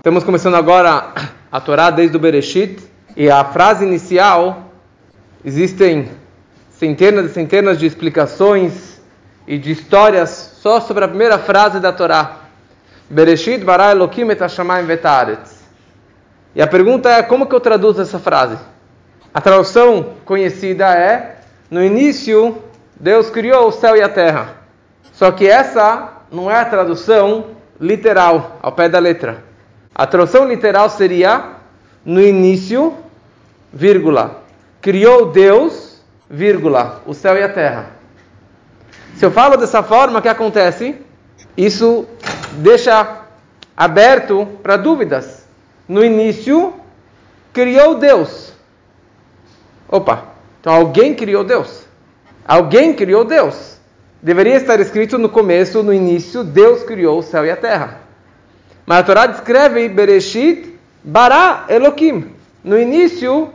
Estamos começando agora a Torá desde o Bereshit e a frase inicial existem centenas e centenas de explicações e de histórias só sobre a primeira frase da Torá. Bereshit bara Elokim et hashamayim vetaretz. E a pergunta é como que eu traduzo essa frase? A tradução conhecida é no início Deus criou o céu e a terra. Só que essa não é a tradução literal, ao pé da letra. A tradução literal seria no início, vírgula, criou Deus, vírgula, o céu e a terra. Se eu falo dessa forma, o que acontece? Isso deixa aberto para dúvidas. No início, criou Deus. Opa, então alguém criou Deus. Alguém criou Deus. Deveria estar escrito no começo, no início, Deus criou o céu e a terra. Mas a Torá descreve Bereshit bara Elokim. No início,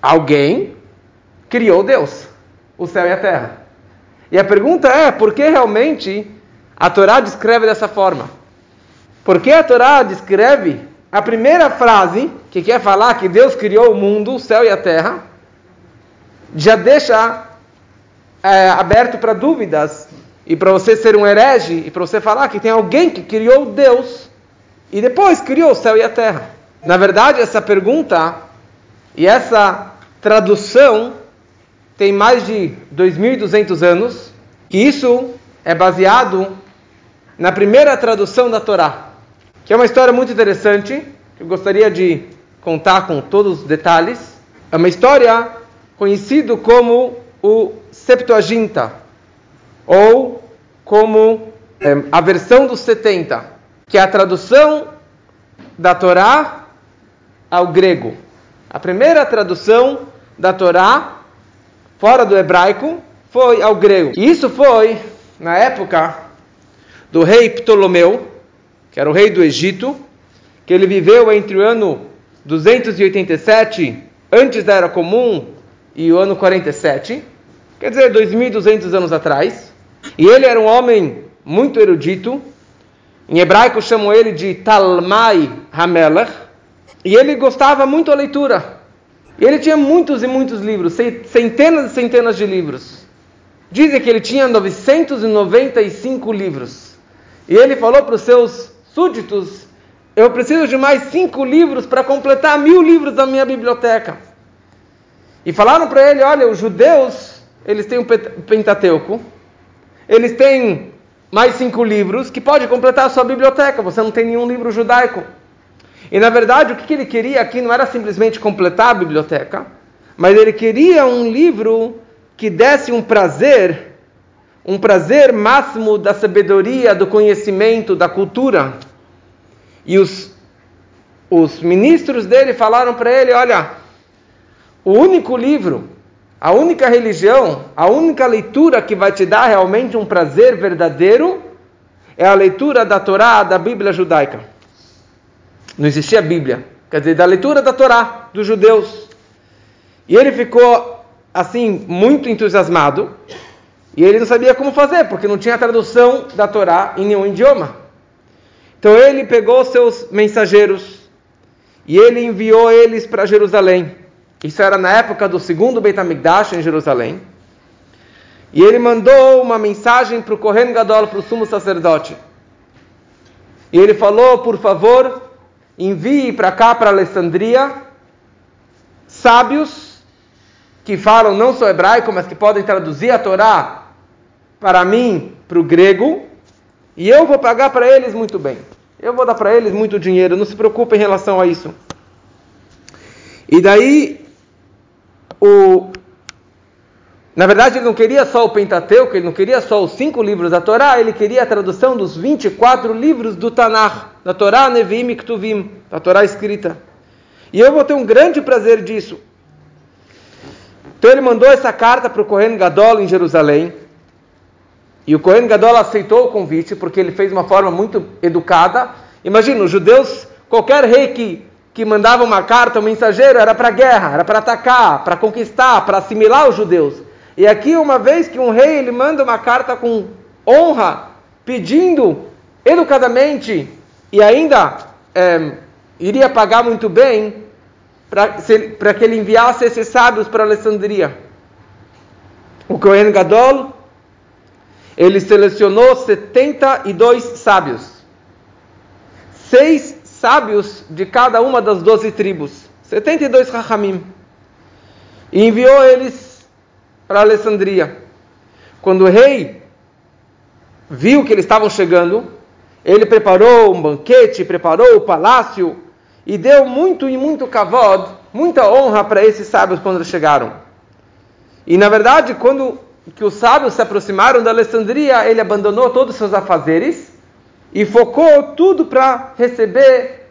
alguém criou Deus, o céu e a terra. E a pergunta é, por que realmente a Torá descreve dessa forma? Por que a Torá descreve a primeira frase, que quer falar que Deus criou o mundo, o céu e a terra, já deixa é, aberto para dúvidas e para você ser um herege e para você falar que tem alguém que criou Deus e depois criou o céu e a terra. Na verdade, essa pergunta e essa tradução tem mais de 2.200 anos, e isso é baseado na primeira tradução da Torá, que é uma história muito interessante, que eu gostaria de contar com todos os detalhes. É uma história conhecida como o Septuaginta, ou como é, a versão dos 70 que é a tradução da Torá ao grego. A primeira tradução da Torá, fora do hebraico, foi ao grego. E isso foi na época do rei Ptolomeu, que era o rei do Egito, que ele viveu entre o ano 287 antes da Era Comum e o ano 47, quer dizer, 2200 anos atrás. E ele era um homem muito erudito, em hebraico chamam ele de Talmai Hamelech. E ele gostava muito da leitura. Ele tinha muitos e muitos livros, centenas e centenas de livros. Dizem que ele tinha 995 livros. E ele falou para os seus súditos: Eu preciso de mais cinco livros para completar mil livros da minha biblioteca. E falaram para ele: Olha, os judeus, eles têm o Pentateuco, eles têm mais cinco livros que pode completar a sua biblioteca. Você não tem nenhum livro judaico. E na verdade, o que ele queria aqui não era simplesmente completar a biblioteca, mas ele queria um livro que desse um prazer, um prazer máximo da sabedoria, do conhecimento, da cultura. E os, os ministros dele falaram para ele: olha, o único livro a única religião, a única leitura que vai te dar realmente um prazer verdadeiro é a leitura da Torá, da Bíblia judaica. Não existia Bíblia, quer dizer, da leitura da Torá dos judeus. E ele ficou assim muito entusiasmado, e ele não sabia como fazer, porque não tinha tradução da Torá em nenhum idioma. Então ele pegou seus mensageiros e ele enviou eles para Jerusalém. Isso era na época do segundo Beit HaMikdash em Jerusalém. E ele mandou uma mensagem para o Kohen Gadol, para o sumo sacerdote. E ele falou, por favor, envie para cá, para Alessandria, sábios que falam não só hebraico, mas que podem traduzir a Torá para mim, para o grego, e eu vou pagar para eles muito bem. Eu vou dar para eles muito dinheiro, não se preocupe em relação a isso. E daí o na verdade, ele não queria só o Pentateuco, ele não queria só os cinco livros da Torá, ele queria a tradução dos 24 livros do Tanakh, da Torá, Nevim e Ktuvim, da Torá escrita. E eu vou ter um grande prazer disso. Então ele mandou essa carta para o Kohen Gadol em Jerusalém. E o Kohen Gadol aceitou o convite porque ele fez uma forma muito educada. Imagina, os judeus, qualquer rei que que mandava uma carta, um mensageiro, era para guerra, era para atacar, para conquistar, para assimilar os judeus. E aqui, uma vez que um rei ele manda uma carta com honra, pedindo educadamente e ainda é, iria pagar muito bem para que ele enviasse esses sábios para Alessandria. O Kohen Gadol, ele selecionou 72 sábios. Seis sábios de cada uma das doze tribos. 72 Rahamim. E enviou eles para Alessandria. Quando o rei viu que eles estavam chegando, ele preparou um banquete, preparou o palácio e deu muito e muito kavod, muita honra para esses sábios quando chegaram. E na verdade, quando que os sábios se aproximaram da Alessandria, ele abandonou todos os seus afazeres e focou tudo para receber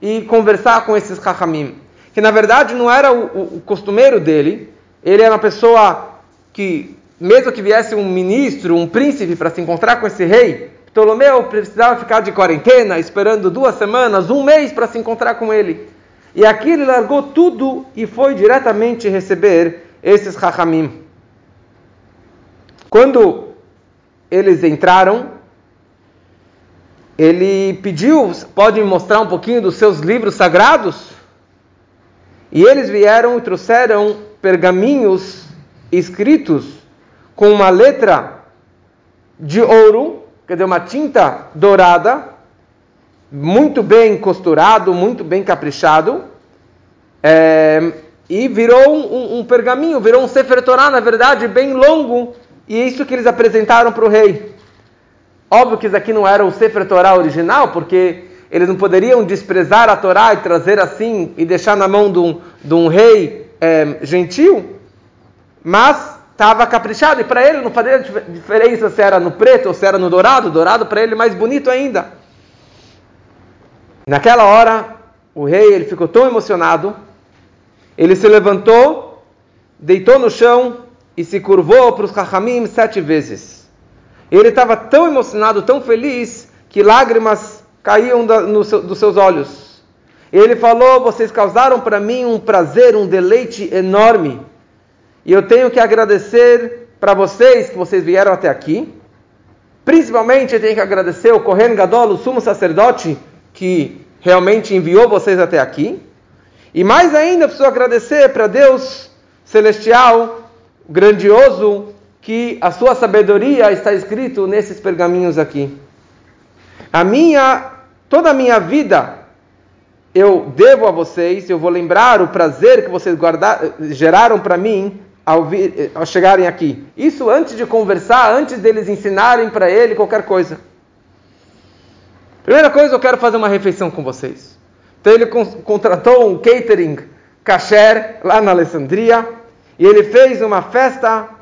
e conversar com esses Chachamim. Que na verdade não era o, o, o costumeiro dele, ele era uma pessoa que, mesmo que viesse um ministro, um príncipe para se encontrar com esse rei, Ptolomeu precisava ficar de quarentena, esperando duas semanas, um mês para se encontrar com ele. E aqui ele largou tudo e foi diretamente receber esses Chachamim. Quando eles entraram, ele pediu, pode me mostrar um pouquinho dos seus livros sagrados? E eles vieram e trouxeram pergaminhos escritos com uma letra de ouro, quer dizer, uma tinta dourada, muito bem costurado, muito bem caprichado, é, e virou um, um, pergaminho, virou um Sefer Torah, na verdade, bem longo, e é isso que eles apresentaram para o rei. Óbvio que isso aqui não era o Sefer Torah original, porque eles não poderiam desprezar a Torá e trazer assim e deixar na mão de um, de um rei é, gentil, mas estava caprichado e para ele não fazia diferença se era no preto ou se era no dourado, dourado para ele mais bonito ainda. Naquela hora, o rei ele ficou tão emocionado, ele se levantou, deitou no chão e se curvou para os Rahamim sete vezes. Ele estava tão emocionado, tão feliz, que lágrimas caíam da, no, dos seus olhos. Ele falou: Vocês causaram para mim um prazer, um deleite enorme. E eu tenho que agradecer para vocês que vocês vieram até aqui. Principalmente eu tenho que agradecer o Kohen Gadol, o sumo sacerdote, que realmente enviou vocês até aqui. E mais ainda, preciso agradecer para Deus celestial grandioso que a sua sabedoria está escrito nesses pergaminhos aqui. A minha, toda a minha vida eu devo a vocês, eu vou lembrar o prazer que vocês geraram para mim ao, vir, ao chegarem aqui. Isso antes de conversar, antes deles ensinarem para ele qualquer coisa. Primeira coisa, eu quero fazer uma refeição com vocês. Então ele contratou um catering kasher lá na Alessandria e ele fez uma festa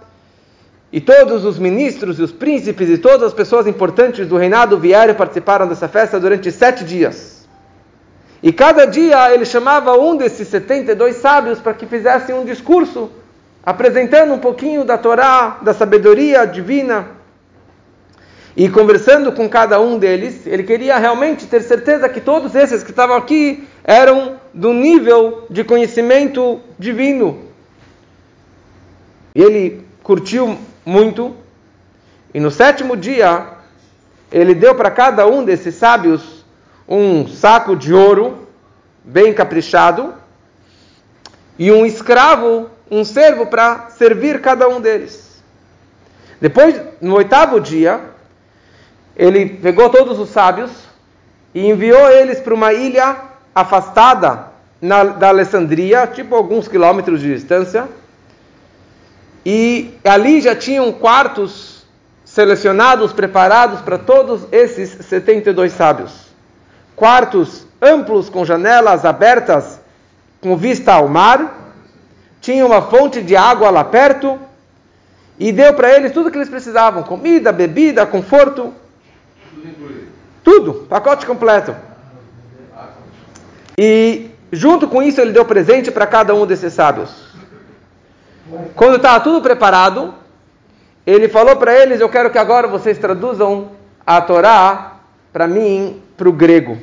e todos os ministros e os príncipes e todas as pessoas importantes do reinado vieram e participaram dessa festa durante sete dias. E cada dia ele chamava um desses 72 sábios para que fizessem um discurso apresentando um pouquinho da Torá, da sabedoria divina. E conversando com cada um deles, ele queria realmente ter certeza que todos esses que estavam aqui eram do nível de conhecimento divino, e ele curtiu muito. E no sétimo dia, ele deu para cada um desses sábios um saco de ouro, bem caprichado, e um escravo, um servo para servir cada um deles. Depois, no oitavo dia, ele pegou todos os sábios e enviou eles para uma ilha afastada na, da Alessandria, tipo alguns quilômetros de distância e ali já tinham quartos selecionados, preparados para todos esses 72 sábios. Quartos amplos com janelas abertas com vista ao mar, tinha uma fonte de água lá perto e deu para eles tudo que eles precisavam: comida, bebida, conforto. Tudo, pacote completo. E junto com isso ele deu presente para cada um desses sábios. Quando estava tudo preparado, ele falou para eles: Eu quero que agora vocês traduzam a Torá para mim para o grego.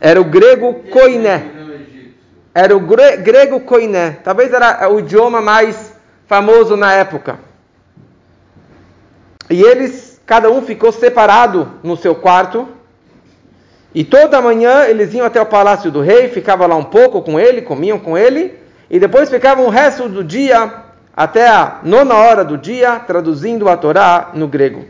Era o grego koiné. Era o grego koiné. Talvez era o idioma mais famoso na época. E eles, cada um ficou separado no seu quarto. E toda manhã eles iam até o palácio do rei, ficavam lá um pouco com ele, comiam com ele, e depois ficavam o resto do dia, até a nona hora do dia, traduzindo a Torá no grego.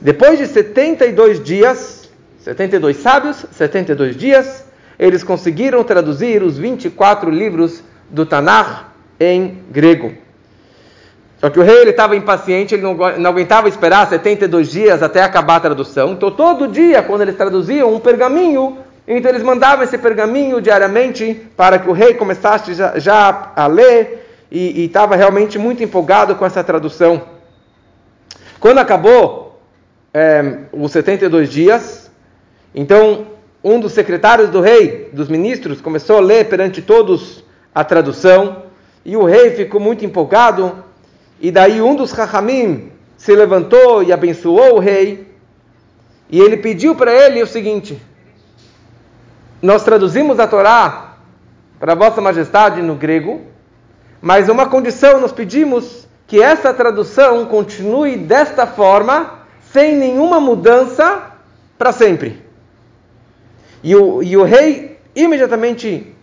Depois de 72 dias, 72 sábios, 72 dias, eles conseguiram traduzir os 24 livros do Tanakh em grego. Só que o rei estava impaciente, ele não, não, aguentava esperar 72 dias até acabar a tradução. Então, todo dia, quando eles traduziam um pergaminho, então eles mandavam esse pergaminho diariamente para que o rei começasse já, já a ler e estava realmente muito empolgado com essa tradução. Quando acabou é, os 72 dias, então um dos secretários do rei, dos ministros, começou a ler perante todos a tradução e o rei ficou muito empolgado e daí um dos Rahamim se levantou e abençoou o rei. E ele pediu para ele o seguinte: Nós traduzimos a Torá para Vossa Majestade no grego, mas uma condição nós pedimos que essa tradução continue desta forma, sem nenhuma mudança, para sempre. E o, e o rei imediatamente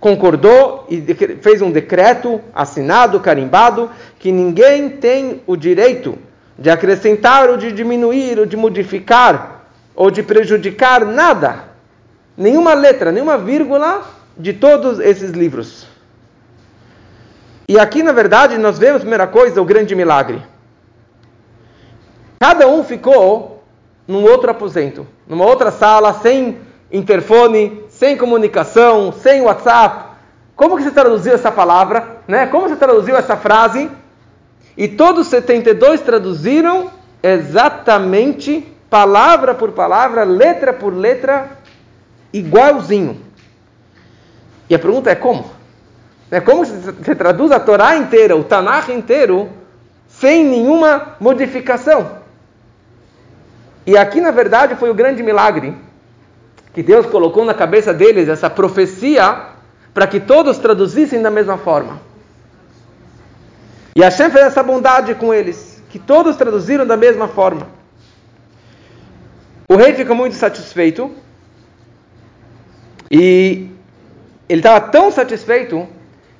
concordou e fez um decreto assinado, carimbado, que ninguém tem o direito de acrescentar ou de diminuir ou de modificar ou de prejudicar nada, nenhuma letra, nenhuma vírgula de todos esses livros. E aqui, na verdade, nós vemos, primeira coisa, o grande milagre. Cada um ficou num outro aposento, numa outra sala, sem interfone, sem comunicação, sem WhatsApp. Como que você traduziu essa palavra? Né? Como você traduziu essa frase? E todos 72 traduziram exatamente, palavra por palavra, letra por letra, igualzinho. E a pergunta é como? É como você traduz a Torá inteira, o Tanakh inteiro, sem nenhuma modificação? E aqui, na verdade, foi o grande milagre que Deus colocou na cabeça deles essa profecia para que todos traduzissem da mesma forma. E Hashem fez essa bondade com eles, que todos traduziram da mesma forma. O rei ficou muito satisfeito e ele estava tão satisfeito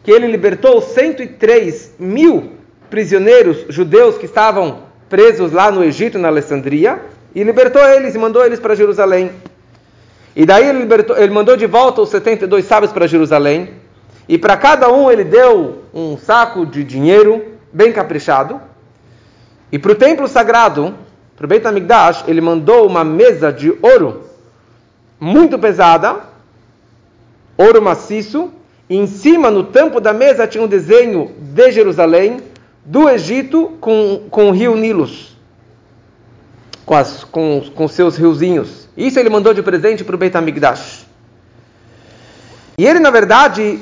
que ele libertou 103 mil prisioneiros judeus que estavam presos lá no Egito, na Alessandria, e libertou eles e mandou eles para Jerusalém. E daí ele, libertou, ele mandou de volta os 72 sábios para Jerusalém. E para cada um ele deu um saco de dinheiro bem caprichado. E para o templo sagrado, para o Beit HaMikdash, ele mandou uma mesa de ouro muito pesada, ouro maciço. E em cima, no tampo da mesa, tinha um desenho de Jerusalém, do Egito, com, com o rio Nilos, com, as, com, com seus riozinhos. Isso ele mandou de presente para o Beit HaMikdash. E ele, na verdade,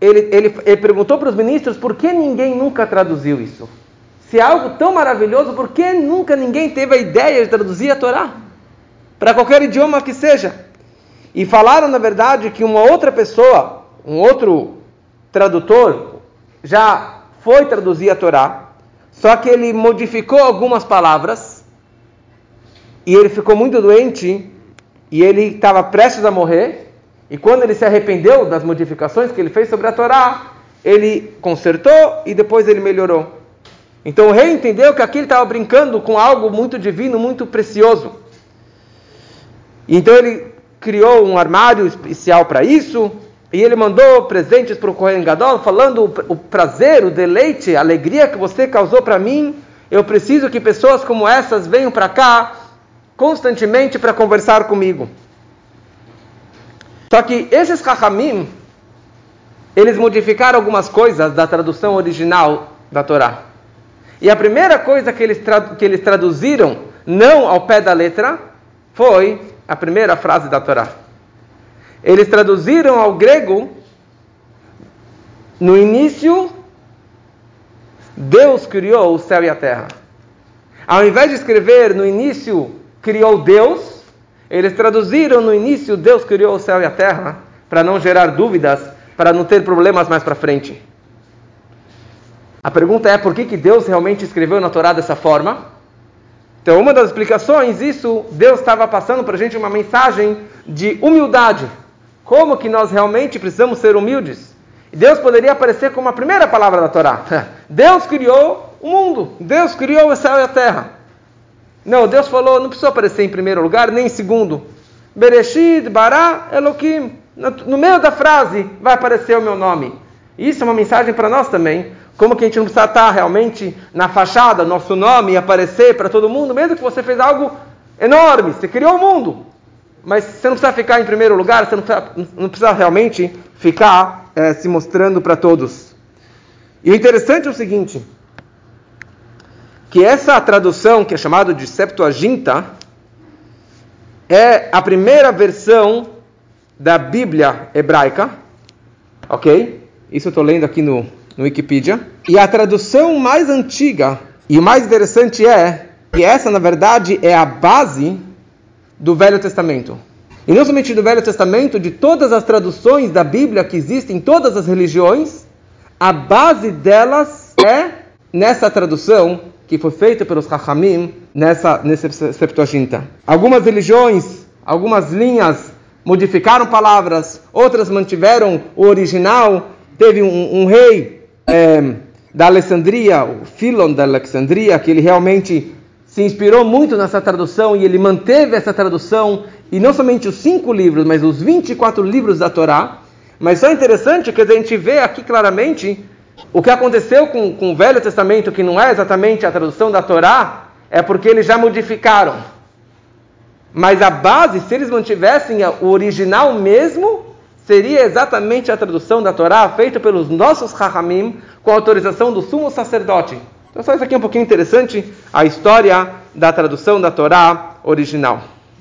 ele, ele, ele perguntou para os ministros por que ninguém nunca traduziu isso. Se é algo tão maravilhoso, por que nunca ninguém teve a ideia de traduzir a Torá? Para qualquer idioma que seja. E falaram, na verdade, que uma outra pessoa, um outro tradutor, já foi traduzir a Torá, só que ele modificou algumas palavras e ele ficou muito doente e ele estava prestes a morrer. E quando ele se arrependeu das modificações que ele fez sobre a Torá, ele consertou e depois ele melhorou. Então o rei entendeu que aqui ele estava brincando com algo muito divino, muito precioso. Então ele criou um armário especial para isso e ele mandou presentes para o Kohen Gadol, falando o prazer, o deleite, a alegria que você causou para mim. Eu preciso que pessoas como essas venham para cá constantemente para conversar comigo. Só que esses Rahamim, eles modificaram algumas coisas da tradução original da Torá. E a primeira coisa que eles, que eles traduziram, não ao pé da letra, foi a primeira frase da Torá. Eles traduziram ao grego, no início, Deus criou o céu e a terra. Ao invés de escrever no início criou Deus, eles traduziram no início Deus criou o céu e a terra, para não gerar dúvidas, para não ter problemas mais para frente. A pergunta é por que, que Deus realmente escreveu na Torá dessa forma? Então, uma das explicações, isso, Deus estava passando para a gente uma mensagem de humildade. Como que nós realmente precisamos ser humildes? Deus poderia aparecer como a primeira palavra da Torá. Deus criou o mundo. Deus criou o céu e a terra. Não, Deus falou, não precisa aparecer em primeiro lugar, nem em segundo. Bereshit, Bará, Elohim. No meio da frase vai aparecer o meu nome. Isso é uma mensagem para nós também. Como que a gente não precisa estar realmente na fachada, nosso nome aparecer para todo mundo, mesmo que você fez algo enorme, você criou o mundo. Mas você não precisa ficar em primeiro lugar, você não precisa, não precisa realmente ficar é, se mostrando para todos. E o interessante é o seguinte, que essa tradução, que é chamada de Septuaginta, é a primeira versão da Bíblia hebraica, ok? Isso eu estou lendo aqui no, no Wikipedia. E a tradução mais antiga e o mais interessante é que essa, na verdade, é a base do Velho Testamento. E não somente do Velho Testamento, de todas as traduções da Bíblia que existem em todas as religiões, a base delas é nessa tradução que foi feita pelos Chachamim nessa, nessa Septuaginta. Algumas religiões, algumas linhas modificaram palavras, outras mantiveram o original. Teve um, um rei é, da Alexandria, o Filon da Alexandria, que ele realmente se inspirou muito nessa tradução e ele manteve essa tradução, e não somente os cinco livros, mas os 24 livros da Torá. Mas só interessante que a gente vê aqui claramente o que aconteceu com, com o Velho Testamento, que não é exatamente a tradução da Torá, é porque eles já modificaram. Mas a base, se eles mantivessem o original mesmo, seria exatamente a tradução da Torá feita pelos nossos Rahamim com autorização do sumo sacerdote. Então, só isso aqui é um pouquinho interessante, a história da tradução da Torá original.